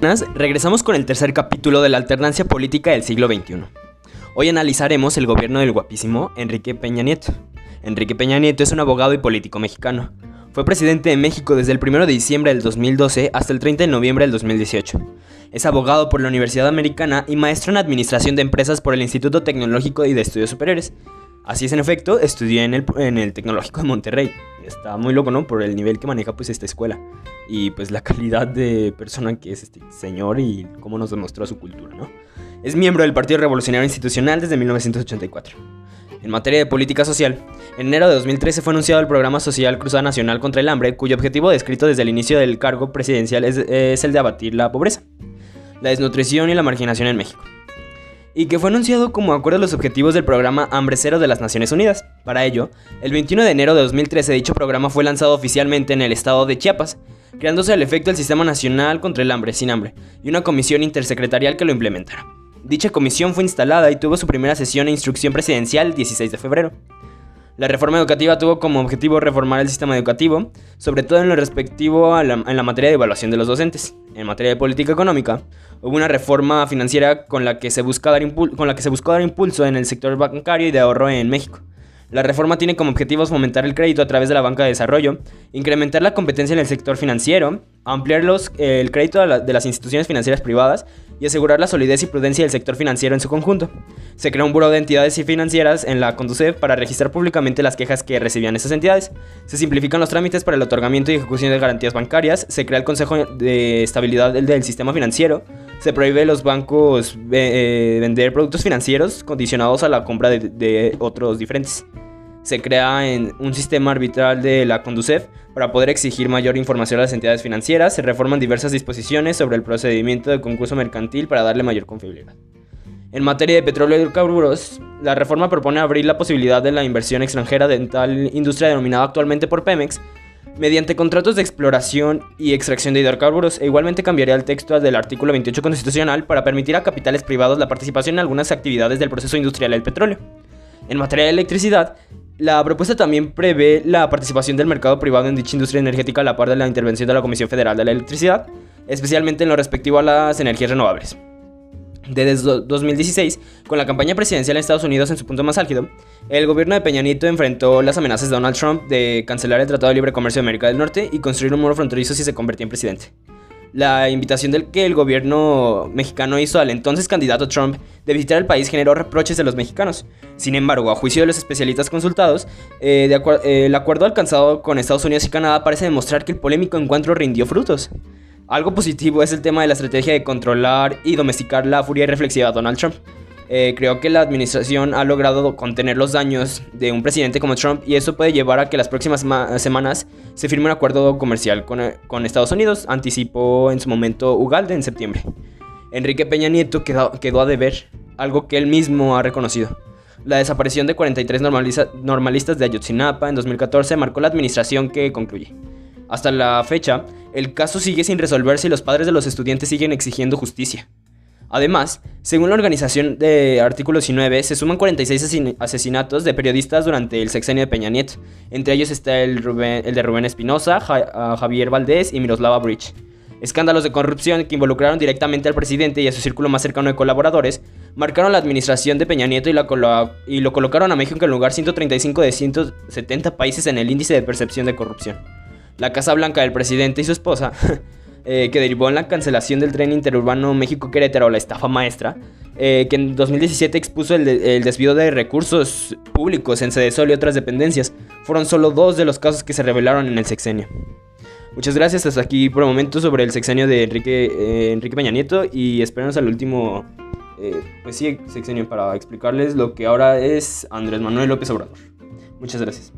Regresamos con el tercer capítulo de la alternancia política del siglo XXI. Hoy analizaremos el gobierno del guapísimo Enrique Peña Nieto. Enrique Peña Nieto es un abogado y político mexicano. Fue presidente de México desde el 1 de diciembre del 2012 hasta el 30 de noviembre del 2018. Es abogado por la Universidad Americana y maestro en Administración de Empresas por el Instituto Tecnológico y de Estudios Superiores. Así es, en efecto, estudié en el, en el Tecnológico de Monterrey. Está muy loco, ¿no? Por el nivel que maneja pues esta escuela. Y pues la calidad de persona que es este señor y cómo nos demostró su cultura, ¿no? Es miembro del Partido Revolucionario Institucional desde 1984. En materia de política social, en enero de 2013 fue anunciado el programa social Cruzada Nacional contra el Hambre, cuyo objetivo descrito desde el inicio del cargo presidencial es, es el de abatir la pobreza, la desnutrición y la marginación en México y que fue anunciado como acuerdo a los objetivos del programa Hambre Cero de las Naciones Unidas. Para ello, el 21 de enero de 2013 dicho programa fue lanzado oficialmente en el estado de Chiapas, creándose al efecto el Sistema Nacional contra el Hambre sin Hambre y una comisión intersecretarial que lo implementara. Dicha comisión fue instalada y tuvo su primera sesión e instrucción presidencial el 16 de febrero. La reforma educativa tuvo como objetivo reformar el sistema educativo, sobre todo en lo respectivo a la, en la materia de evaluación de los docentes. En materia de política económica, hubo una reforma financiera con la, que se busca dar con la que se buscó dar impulso en el sector bancario y de ahorro en México. La reforma tiene como objetivos fomentar el crédito a través de la banca de desarrollo, incrementar la competencia en el sector financiero, ampliar los, el crédito de las instituciones financieras privadas y asegurar la solidez y prudencia del sector financiero en su conjunto. Se creó un buro de entidades financieras en la Conducef para registrar públicamente las quejas que recibían esas entidades. Se simplifican los trámites para el otorgamiento y ejecución de garantías bancarias. Se crea el Consejo de Estabilidad del, Sistema Financiero. Se prohíbe a los bancos eh, vender productos financieros condicionados a la compra de otros diferentes se crea en un sistema arbitral de la Conducef para poder exigir mayor información a las entidades financieras, se reforman diversas disposiciones sobre el procedimiento de concurso mercantil para darle mayor confiabilidad. En materia de petróleo y hidrocarburos, la reforma propone abrir la posibilidad de la inversión extranjera de tal industria denominada actualmente por Pemex mediante contratos de exploración y extracción de hidrocarburos e igualmente cambiaría el texto del artículo 28 constitucional para permitir a capitales privados la participación en algunas actividades del proceso industrial del petróleo. En materia de electricidad, la propuesta también prevé la participación del mercado privado en dicha industria energética a la par de la intervención de la Comisión Federal de la Electricidad, especialmente en lo respectivo a las energías renovables. Desde 2016, con la campaña presidencial en Estados Unidos en su punto más álgido, el gobierno de Peña Nieto enfrentó las amenazas de Donald Trump de cancelar el Tratado de Libre Comercio de América del Norte y construir un muro fronterizo si se convertía en presidente la invitación del que el gobierno mexicano hizo al entonces candidato Trump de visitar el país generó reproches de los mexicanos. Sin embargo, a juicio de los especialistas consultados, eh, eh, el acuerdo alcanzado con Estados Unidos y Canadá parece demostrar que el polémico encuentro rindió frutos. Algo positivo es el tema de la estrategia de controlar y domesticar la furia reflexiva de Donald Trump. Eh, creo que la administración ha logrado contener los daños de un presidente como Trump y eso puede llevar a que las próximas semanas se firme un acuerdo comercial con, con, Estados Unidos, anticipó en su momento Ugalde en septiembre. Enrique Peña Nieto quedó, quedó a deber, algo que él mismo ha reconocido. La desaparición de 43 normalistas de Ayotzinapa en 2014 marcó la administración que concluye. Hasta la fecha, el caso sigue sin resolverse y los padres de los estudiantes siguen exigiendo justicia. Además, según la organización de Artículo 19, se suman 46 asesinatos de periodistas durante el sexenio de Peña Nieto. Entre ellos está el, de Rubén Espinosa, Javier Valdés y Miroslava Bridge. Escándalos de corrupción que involucraron directamente al presidente y a su círculo más cercano de colaboradores marcaron la administración de Peña Nieto y, y lo colocaron a México en lugar 135 de 170 países en el índice de percepción de corrupción. La Casa Blanca del presidente y su esposa Eh, que derivó en la cancelación del tren interurbano México-Querétaro, la estafa maestra, eh, que en 2017 expuso el, desvío de recursos públicos en Sedesol y otras dependencias. Fueron solo dos de los casos que se revelaron en el sexenio. Muchas gracias, hasta aquí por el momento sobre el sexenio de Enrique, eh, Enrique Peña Nieto y esperamos al último pues sí, sexenio para explicarles lo que ahora es Andrés Manuel López Obrador. Muchas gracias.